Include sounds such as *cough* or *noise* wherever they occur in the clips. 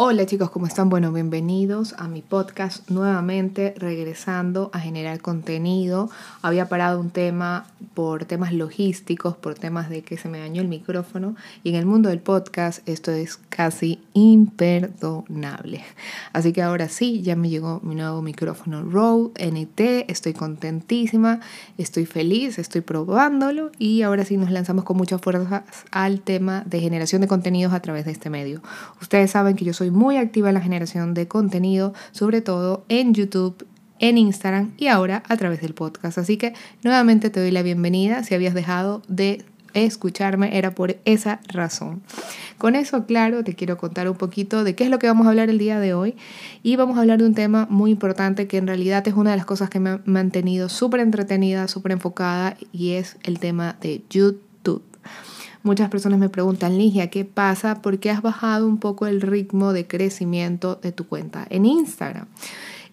Hola chicos, ¿cómo están? Bueno, bienvenidos a mi podcast nuevamente, regresando a generar contenido. Había parado un tema por temas logísticos, por temas de que se me dañó el micrófono y en el mundo del podcast esto es casi imperdonable. Así que ahora sí, ya me llegó mi nuevo micrófono Rode NT, estoy contentísima, estoy feliz, estoy probándolo y ahora sí nos lanzamos con mucha fuerza al tema de generación de contenidos a través de este medio. Ustedes saben que yo soy muy activa en la generación de contenido, sobre todo en YouTube, en Instagram y ahora a través del podcast. Así que nuevamente te doy la bienvenida. Si habías dejado de escucharme era por esa razón. Con eso claro, te quiero contar un poquito de qué es lo que vamos a hablar el día de hoy y vamos a hablar de un tema muy importante que en realidad es una de las cosas que me ha mantenido súper entretenida, súper enfocada y es el tema de YouTube. Muchas personas me preguntan, Ligia, ¿qué pasa? ¿Por qué has bajado un poco el ritmo de crecimiento de tu cuenta en Instagram?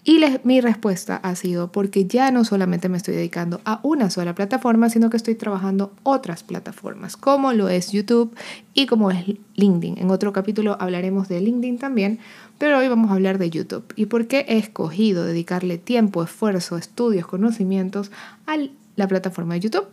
Y mi respuesta ha sido porque ya no solamente me estoy dedicando a una sola plataforma, sino que estoy trabajando otras plataformas, como lo es YouTube y como es LinkedIn. En otro capítulo hablaremos de LinkedIn también, pero hoy vamos a hablar de YouTube. ¿Y por qué he escogido dedicarle tiempo, esfuerzo, estudios, conocimientos a la plataforma de YouTube?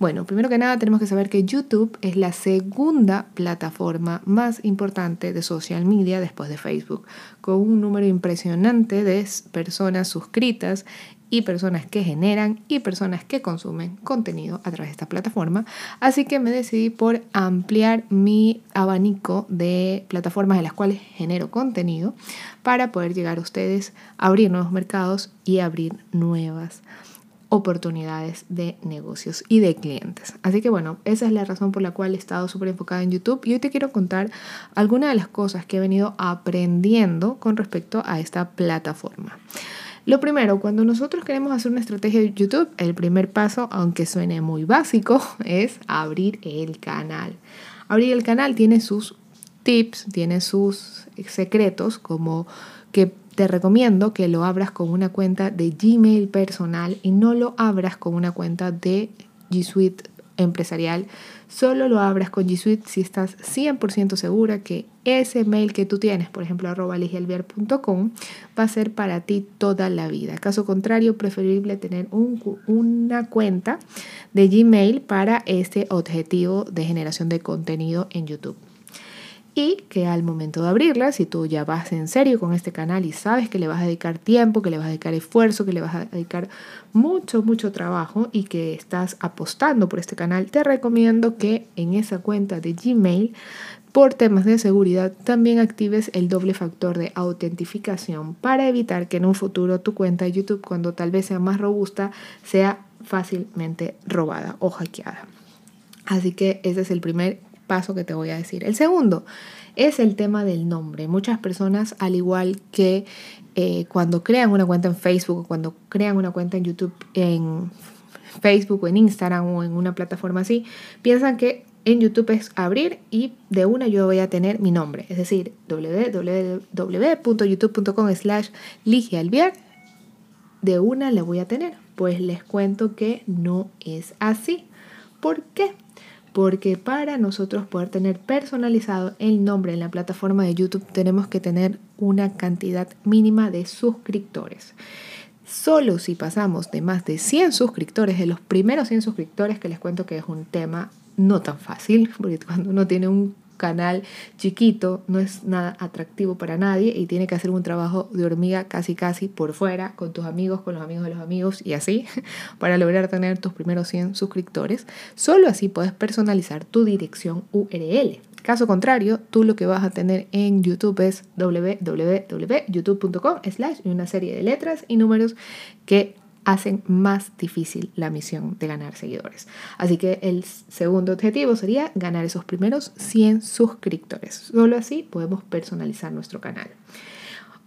Bueno, primero que nada tenemos que saber que YouTube es la segunda plataforma más importante de social media después de Facebook, con un número impresionante de personas suscritas y personas que generan y personas que consumen contenido a través de esta plataforma. Así que me decidí por ampliar mi abanico de plataformas en las cuales genero contenido para poder llegar a ustedes, abrir nuevos mercados y abrir nuevas oportunidades de negocios y de clientes. Así que bueno, esa es la razón por la cual he estado súper enfocada en YouTube y hoy te quiero contar algunas de las cosas que he venido aprendiendo con respecto a esta plataforma. Lo primero, cuando nosotros queremos hacer una estrategia de YouTube, el primer paso, aunque suene muy básico, *laughs* es abrir el canal. Abrir el canal tiene sus tips, tiene sus secretos, como que te recomiendo que lo abras con una cuenta de Gmail personal y no lo abras con una cuenta de G Suite empresarial. Solo lo abras con G Suite si estás 100% segura que ese mail que tú tienes, por ejemplo, arroba va a ser para ti toda la vida. Caso contrario, preferible tener una cuenta de Gmail para este objetivo de generación de contenido en YouTube y que al momento de abrirla, si tú ya vas en serio con este canal y sabes que le vas a dedicar tiempo, que le vas a dedicar esfuerzo, que le vas a dedicar mucho, mucho trabajo y que estás apostando por este canal, te recomiendo que en esa cuenta de Gmail, por temas de seguridad, también actives el doble factor de autentificación para evitar que en un futuro tu cuenta de YouTube, cuando tal vez sea más robusta, sea fácilmente robada o hackeada. Así que ese es el primer paso que te voy a decir. El segundo es el tema del nombre. Muchas personas, al igual que eh, cuando crean una cuenta en Facebook o cuando crean una cuenta en YouTube, en Facebook o en Instagram o en una plataforma así, piensan que en YouTube es abrir y de una yo voy a tener mi nombre, es decir, www.youtube.com slash ligialviar, de una la voy a tener. Pues les cuento que no es así. ¿Por qué? Porque para nosotros poder tener personalizado el nombre en la plataforma de YouTube tenemos que tener una cantidad mínima de suscriptores. Solo si pasamos de más de 100 suscriptores, de los primeros 100 suscriptores, que les cuento que es un tema no tan fácil, *laughs* porque cuando uno tiene un canal chiquito, no es nada atractivo para nadie y tiene que hacer un trabajo de hormiga casi casi por fuera, con tus amigos, con los amigos de los amigos y así, *laughs* para lograr tener tus primeros 100 suscriptores. Solo así puedes personalizar tu dirección URL. Caso contrario, tú lo que vas a tener en YouTube es www.youtube.com slash y una serie de letras y números que hacen más difícil la misión de ganar seguidores. Así que el segundo objetivo sería ganar esos primeros 100 suscriptores. Solo así podemos personalizar nuestro canal.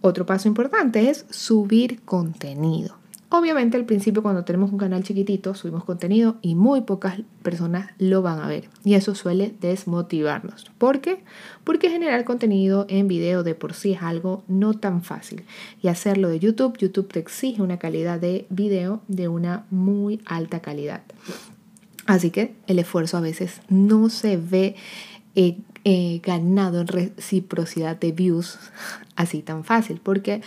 Otro paso importante es subir contenido. Obviamente al principio cuando tenemos un canal chiquitito subimos contenido y muy pocas personas lo van a ver y eso suele desmotivarnos. ¿Por qué? Porque generar contenido en video de por sí es algo no tan fácil y hacerlo de YouTube, YouTube te exige una calidad de video de una muy alta calidad. Así que el esfuerzo a veces no se ve eh, eh, ganado en reciprocidad de views así tan fácil porque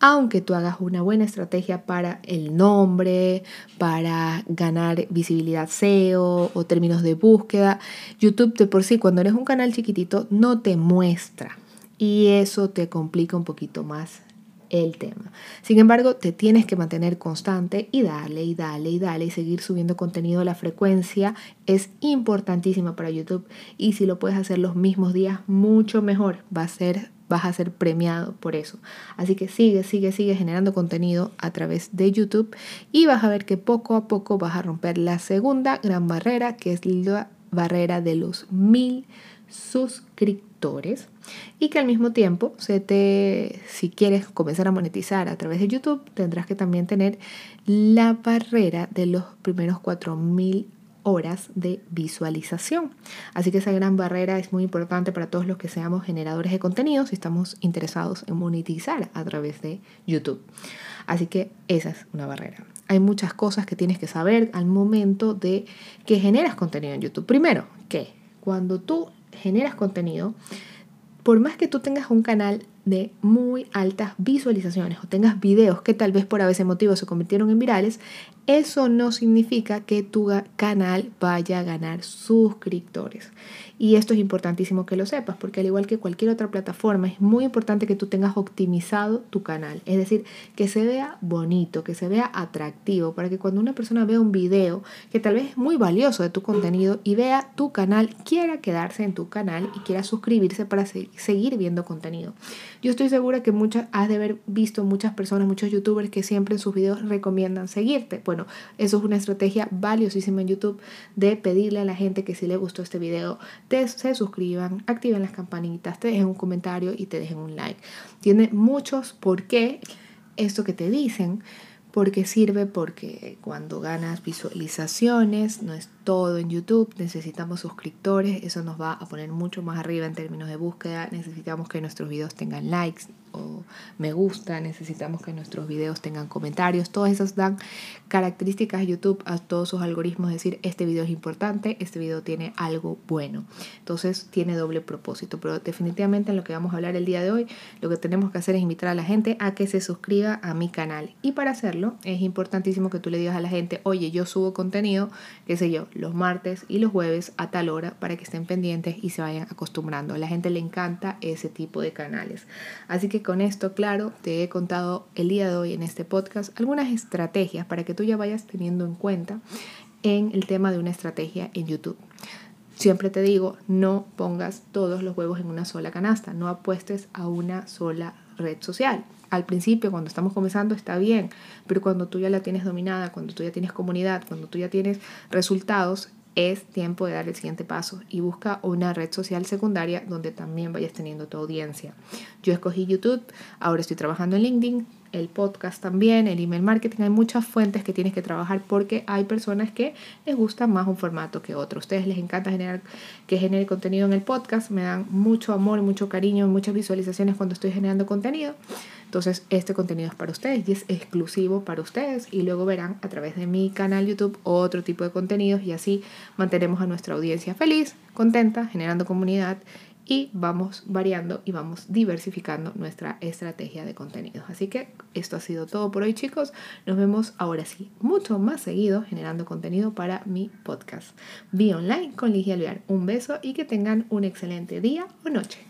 aunque tú hagas una buena estrategia para el nombre, para ganar visibilidad SEO o términos de búsqueda, YouTube de por sí, cuando eres un canal chiquitito, no te muestra. Y eso te complica un poquito más el tema. Sin embargo, te tienes que mantener constante y darle y darle y darle y seguir subiendo contenido. La frecuencia es importantísima para YouTube y si lo puedes hacer los mismos días, mucho mejor. Va a ser vas a ser premiado por eso. Así que sigue, sigue, sigue generando contenido a través de YouTube y vas a ver que poco a poco vas a romper la segunda gran barrera, que es la barrera de los mil suscriptores y que al mismo tiempo se te si quieres comenzar a monetizar a través de YouTube tendrás que también tener la barrera de los primeros 4000 horas de visualización. Así que esa gran barrera es muy importante para todos los que seamos generadores de contenidos y estamos interesados en monetizar a través de YouTube. Así que esa es una barrera. Hay muchas cosas que tienes que saber al momento de que generas contenido en YouTube. Primero, que cuando tú generas contenido, por más que tú tengas un canal de muy altas visualizaciones o tengas videos que tal vez por a veces motivos se convirtieron en virales, eso no significa que tu canal vaya a ganar suscriptores. Y esto es importantísimo que lo sepas, porque al igual que cualquier otra plataforma, es muy importante que tú tengas optimizado tu canal. Es decir, que se vea bonito, que se vea atractivo, para que cuando una persona vea un video que tal vez es muy valioso de tu contenido y vea tu canal, quiera quedarse en tu canal y quiera suscribirse para seguir viendo contenido. Yo estoy segura que muchas, has de haber visto muchas personas, muchos youtubers que siempre en sus videos recomiendan seguirte. Bueno, eso es una estrategia valiosísima en YouTube de pedirle a la gente que si le gustó este video, te, se suscriban, activen las campanitas, te dejen un comentario y te dejen un like. Tiene muchos por qué esto que te dicen porque sirve porque cuando ganas visualizaciones no es todo en YouTube, necesitamos suscriptores, eso nos va a poner mucho más arriba en términos de búsqueda, necesitamos que nuestros videos tengan likes, o me gusta, necesitamos que nuestros videos tengan comentarios, todas esas dan características a YouTube a todos sus algoritmos, decir, este video es importante, este video tiene algo bueno. Entonces tiene doble propósito, pero definitivamente en lo que vamos a hablar el día de hoy, lo que tenemos que hacer es invitar a la gente a que se suscriba a mi canal. Y para hacerlo es importantísimo que tú le digas a la gente, oye, yo subo contenido, qué sé yo, los martes y los jueves a tal hora para que estén pendientes y se vayan acostumbrando. A la gente le encanta ese tipo de canales. Así que con esto, claro, te he contado el día de hoy en este podcast algunas estrategias para que tú ya vayas teniendo en cuenta en el tema de una estrategia en YouTube. Siempre te digo, no pongas todos los huevos en una sola canasta, no apuestes a una sola red social. Al principio, cuando estamos comenzando, está bien, pero cuando tú ya la tienes dominada, cuando tú ya tienes comunidad, cuando tú ya tienes resultados, es tiempo de dar el siguiente paso y busca una red social secundaria donde también vayas teniendo tu audiencia. Yo escogí YouTube, ahora estoy trabajando en LinkedIn, el podcast también, el email marketing, hay muchas fuentes que tienes que trabajar porque hay personas que les gusta más un formato que otro. A ustedes les encanta generar que genere contenido en el podcast, me dan mucho amor, mucho cariño, muchas visualizaciones cuando estoy generando contenido. Entonces, este contenido es para ustedes y es exclusivo para ustedes y luego verán a través de mi canal YouTube otro tipo de contenidos y así mantenemos a nuestra audiencia feliz, contenta, generando comunidad y vamos variando y vamos diversificando nuestra estrategia de contenidos. Así que esto ha sido todo por hoy chicos. Nos vemos ahora sí mucho más seguido generando contenido para mi podcast. Be Online con Ligia Alvear. Un beso y que tengan un excelente día o noche.